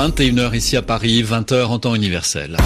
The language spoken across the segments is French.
21h ici à Paris, 20h en temps universel.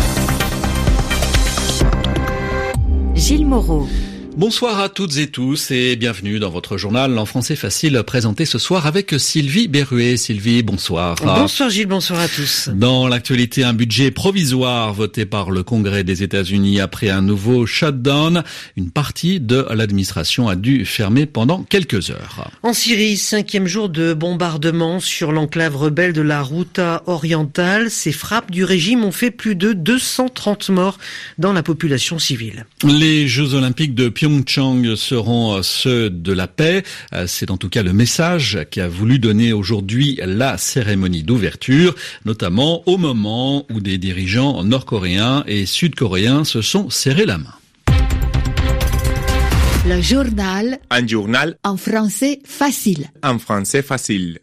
Gilles Moreau. Bonsoir à toutes et tous et bienvenue dans votre journal en français facile présenté ce soir avec Sylvie Berruet. Sylvie, bonsoir. Bonsoir Gilles, bonsoir à tous. Dans l'actualité, un budget provisoire voté par le Congrès des États-Unis après un nouveau shutdown. Une partie de l'administration a dû fermer pendant quelques heures. En Syrie, cinquième jour de bombardement sur l'enclave rebelle de la Routa orientale. Ces frappes du régime ont fait plus de 230 morts dans la population civile. Les Jeux Olympiques de Pyeongchang seront ceux de la paix. C'est en tout cas le message qu'a voulu donner aujourd'hui la cérémonie d'ouverture, notamment au moment où des dirigeants nord-coréens et sud-coréens se sont serrés la main. Le journal. Un journal. En français facile. En français facile.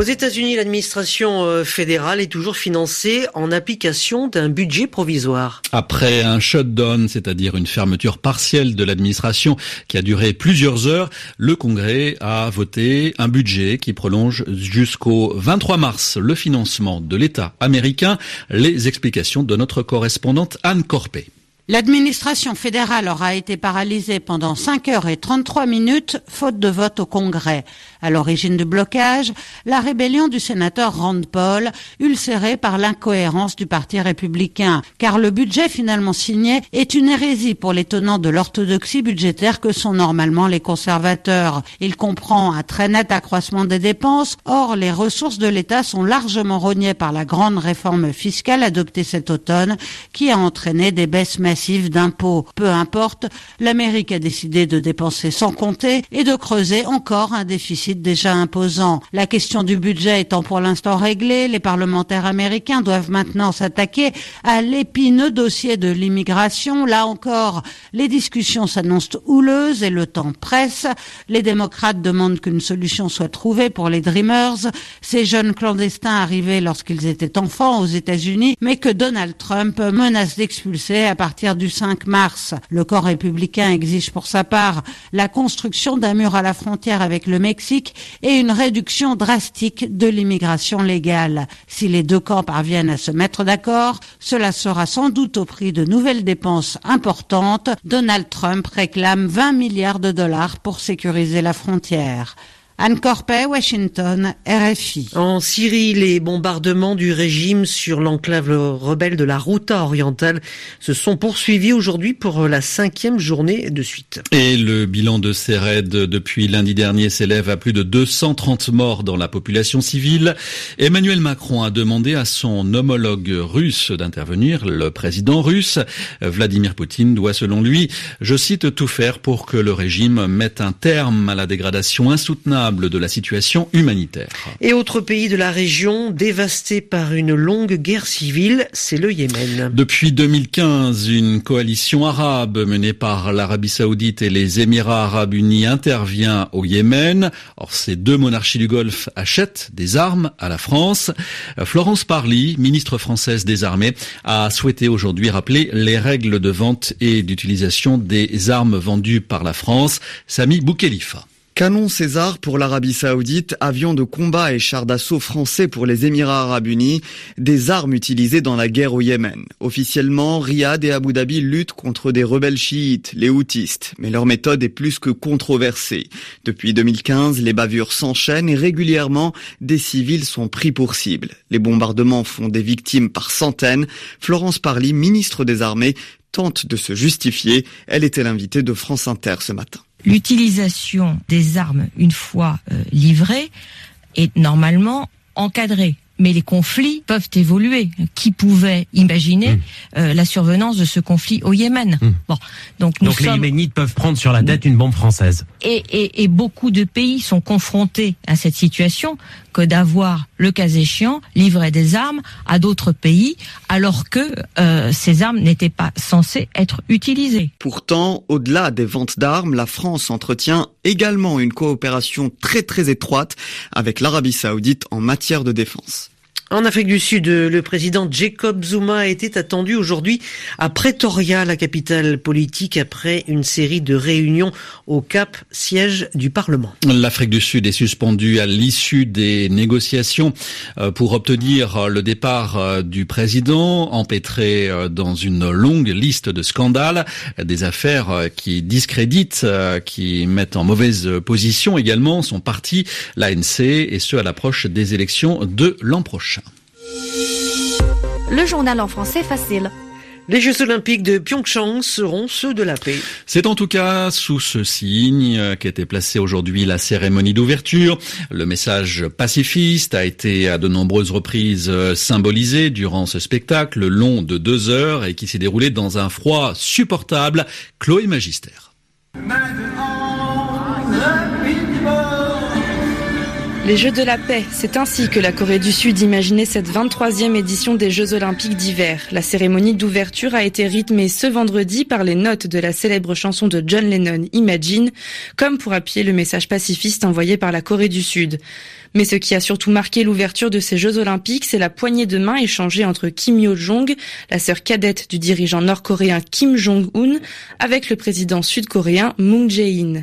Aux États-Unis, l'administration euh, fédérale est toujours financée en application d'un budget provisoire. Après un shutdown, c'est-à-dire une fermeture partielle de l'administration qui a duré plusieurs heures, le Congrès a voté un budget qui prolonge jusqu'au 23 mars le financement de l'État américain. Les explications de notre correspondante Anne Corpé. L'administration fédérale aura été paralysée pendant 5 heures et 33 minutes, faute de vote au Congrès. À l'origine du blocage, la rébellion du sénateur Rand Paul, ulcérée par l'incohérence du Parti républicain, car le budget finalement signé est une hérésie pour les tenants de l'orthodoxie budgétaire que sont normalement les conservateurs. Il comprend un très net accroissement des dépenses, or les ressources de l'État sont largement rognées par la grande réforme fiscale adoptée cet automne, qui a entraîné des baisses massives d'impôts. Peu importe, l'Amérique a décidé de dépenser sans compter et de creuser encore un déficit déjà imposant. La question du budget étant pour l'instant réglée, les parlementaires américains doivent maintenant s'attaquer à l'épineux dossier de l'immigration. Là encore, les discussions s'annoncent houleuses et le temps presse. Les démocrates demandent qu'une solution soit trouvée pour les Dreamers, ces jeunes clandestins arrivés lorsqu'ils étaient enfants aux États-Unis, mais que Donald Trump menace d'expulser à partir du 5 mars. Le corps républicain exige pour sa part la construction d'un mur à la frontière avec le Mexique et une réduction drastique de l'immigration légale. Si les deux camps parviennent à se mettre d'accord, cela sera sans doute au prix de nouvelles dépenses importantes. Donald Trump réclame 20 milliards de dollars pour sécuriser la frontière. Anne Corpet, Washington, RFI. En Syrie, les bombardements du régime sur l'enclave rebelle de la Routa orientale se sont poursuivis aujourd'hui pour la cinquième journée de suite. Et le bilan de ces raids depuis lundi dernier s'élève à plus de 230 morts dans la population civile. Emmanuel Macron a demandé à son homologue russe d'intervenir. Le président russe, Vladimir Poutine, doit selon lui, je cite, tout faire pour que le régime mette un terme à la dégradation insoutenable de la situation humanitaire. Et autre pays de la région dévasté par une longue guerre civile, c'est le Yémen. Depuis 2015, une coalition arabe menée par l'Arabie saoudite et les Émirats arabes unis intervient au Yémen. Or, ces deux monarchies du Golfe achètent des armes à la France. Florence Parly, ministre française des armées, a souhaité aujourd'hui rappeler les règles de vente et d'utilisation des armes vendues par la France. Sami Boukhelifa. Canon César pour l'Arabie Saoudite, avions de combat et chars d'assaut français pour les Émirats Arabes Unis, des armes utilisées dans la guerre au Yémen. Officiellement, Riyad et Abu Dhabi luttent contre des rebelles chiites, les houtistes, mais leur méthode est plus que controversée. Depuis 2015, les bavures s'enchaînent et régulièrement, des civils sont pris pour cible. Les bombardements font des victimes par centaines. Florence Parly, ministre des Armées, tente de se justifier. Elle était l'invitée de France Inter ce matin l'utilisation des armes une fois euh, livrées est normalement encadrée. Mais les conflits peuvent évoluer. Qui pouvait imaginer mmh. euh, la survenance de ce conflit au Yémen mmh. Bon, donc, donc les Yéménites peuvent prendre sur la tête une bombe française. Et, et, et beaucoup de pays sont confrontés à cette situation que d'avoir, le cas échéant, livré des armes à d'autres pays, alors que euh, ces armes n'étaient pas censées être utilisées. Pourtant, au-delà des ventes d'armes, la France entretient également une coopération très très étroite avec l'Arabie saoudite en matière de défense. En Afrique du Sud, le président Jacob Zuma était attendu aujourd'hui à Pretoria, la capitale politique, après une série de réunions au Cap, siège du Parlement. L'Afrique du Sud est suspendue à l'issue des négociations euh, pour obtenir le départ euh, du président, empêtré euh, dans une longue liste de scandales, des affaires qui discréditent, qui mettent en mauvaise position également son parti, l'ANC, et ce à l'approche des élections de l'an prochain. Le journal en français facile. Les Jeux Olympiques de Pyeongchang seront ceux de la paix. C'est en tout cas sous ce signe qu'était placée aujourd'hui la cérémonie d'ouverture. Le message pacifiste a été à de nombreuses reprises symbolisé durant ce spectacle long de deux heures et qui s'est déroulé dans un froid supportable. Chloé Magister. Les Jeux de la paix, c'est ainsi que la Corée du Sud imaginait cette 23e édition des Jeux olympiques d'hiver. La cérémonie d'ouverture a été rythmée ce vendredi par les notes de la célèbre chanson de John Lennon, Imagine, comme pour appuyer le message pacifiste envoyé par la Corée du Sud. Mais ce qui a surtout marqué l'ouverture de ces Jeux olympiques, c'est la poignée de main échangée entre Kim Yo-jong, la sœur cadette du dirigeant nord-coréen Kim Jong-un, avec le président sud-coréen Moon Jae-in.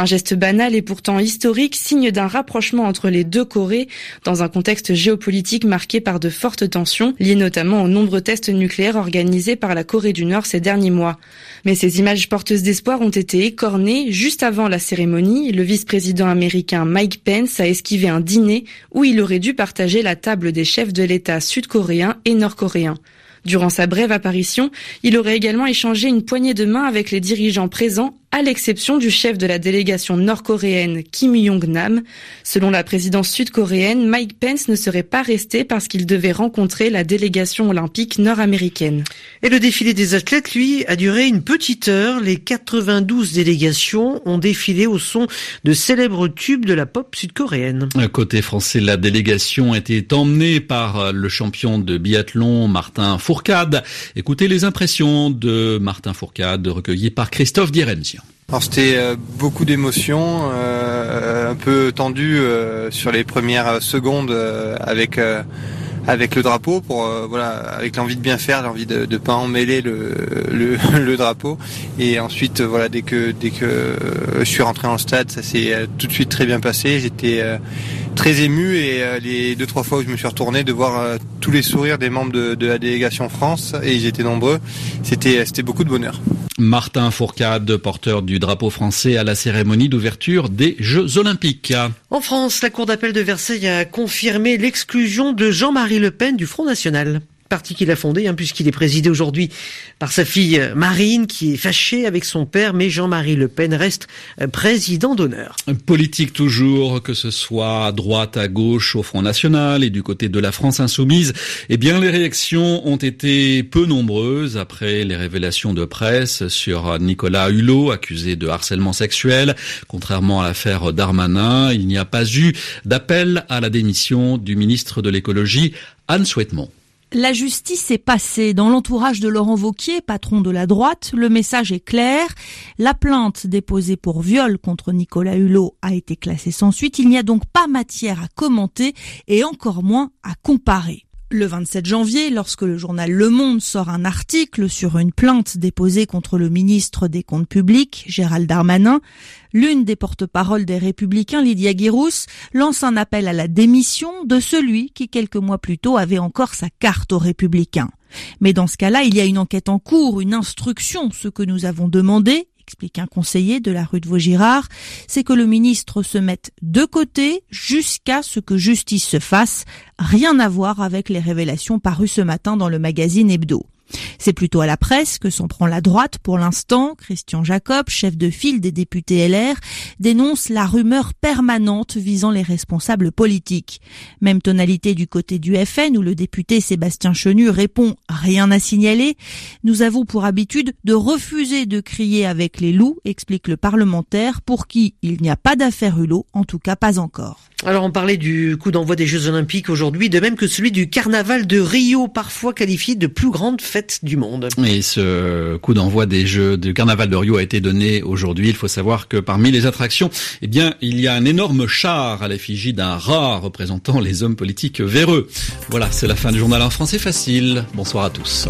Un geste banal et pourtant historique, signe d'un rapprochement entre les deux Corées dans un contexte géopolitique marqué par de fortes tensions, liées notamment aux nombreux tests nucléaires organisés par la Corée du Nord ces derniers mois. Mais ces images porteuses d'espoir ont été écornées juste avant la cérémonie. Le vice-président américain Mike Pence a esquivé un dîner où il aurait dû partager la table des chefs de l'État sud-coréen et nord-coréen. Durant sa brève apparition, il aurait également échangé une poignée de main avec les dirigeants présents à l'exception du chef de la délégation nord-coréenne Kim Jong-nam. Selon la présidence sud-coréenne, Mike Pence ne serait pas resté parce qu'il devait rencontrer la délégation olympique nord-américaine. Et le défilé des athlètes, lui, a duré une petite heure. Les 92 délégations ont défilé au son de célèbres tubes de la pop sud-coréenne. Côté français, la délégation était emmenée par le champion de biathlon Martin Fourcade. Écoutez les impressions de Martin Fourcade recueillies par Christophe Direnzi. Alors c'était euh, beaucoup d'émotions, euh, un peu tendu euh, sur les premières secondes avec avec le drapeau pour voilà avec l'envie de bien faire, l'envie de ne pas emmêler le, le, le, drapeau et ensuite voilà dès que dès que je suis rentré le stade ça s'est tout de suite très bien passé. J'étais très ému et les deux trois fois où je me suis retourné de voir tous les sourires des membres de, de la délégation France et ils étaient nombreux. C'était c'était beaucoup de bonheur. Martin Fourcade, porteur du drapeau français à la cérémonie d'ouverture des Jeux Olympiques. En France, la Cour d'appel de Versailles a confirmé l'exclusion de Jean-Marie Le Pen du Front National parti qu'il a fondé, hein, puisqu'il est présidé aujourd'hui par sa fille euh, Marine, qui est fâchée avec son père, mais Jean-Marie Le Pen reste euh, président d'honneur. Politique toujours, que ce soit à droite, à gauche, au Front National et du côté de la France insoumise, eh bien les réactions ont été peu nombreuses après les révélations de presse sur Nicolas Hulot, accusé de harcèlement sexuel. Contrairement à l'affaire Darmanin, il n'y a pas eu d'appel à la démission du ministre de l'écologie, Anne Souhaitemont. La justice est passée. Dans l'entourage de Laurent Vauquier, patron de la droite, le message est clair. La plainte déposée pour viol contre Nicolas Hulot a été classée sans suite. Il n'y a donc pas matière à commenter et encore moins à comparer. Le 27 janvier, lorsque le journal Le Monde sort un article sur une plainte déposée contre le ministre des Comptes publics, Gérald Darmanin, l'une des porte-paroles des Républicains, Lydia Guirous, lance un appel à la démission de celui qui, quelques mois plus tôt, avait encore sa carte aux Républicains. Mais dans ce cas-là, il y a une enquête en cours, une instruction, ce que nous avons demandé, explique un conseiller de la rue de Vaugirard, c'est que le ministre se mette de côté jusqu'à ce que justice se fasse. Rien à voir avec les révélations parues ce matin dans le magazine Hebdo. C'est plutôt à la presse que s'en prend la droite pour l'instant. Christian Jacob, chef de file des députés LR, dénonce la rumeur permanente visant les responsables politiques. Même tonalité du côté du FN où le député Sébastien Chenu répond rien à signaler. Nous avons pour habitude de refuser de crier avec les loups, explique le parlementaire pour qui il n'y a pas d'affaire Hulot, en tout cas pas encore. Alors on parlait du coup d'envoi des Jeux Olympiques aujourd'hui, de même que celui du carnaval de Rio, parfois qualifié de plus grande fête du. Et ce coup d'envoi des Jeux de Carnaval de Rio a été donné aujourd'hui. Il faut savoir que parmi les attractions, eh bien, il y a un énorme char à l'effigie d'un rat représentant les hommes politiques véreux. Voilà, c'est la fin du journal en français facile. Bonsoir à tous.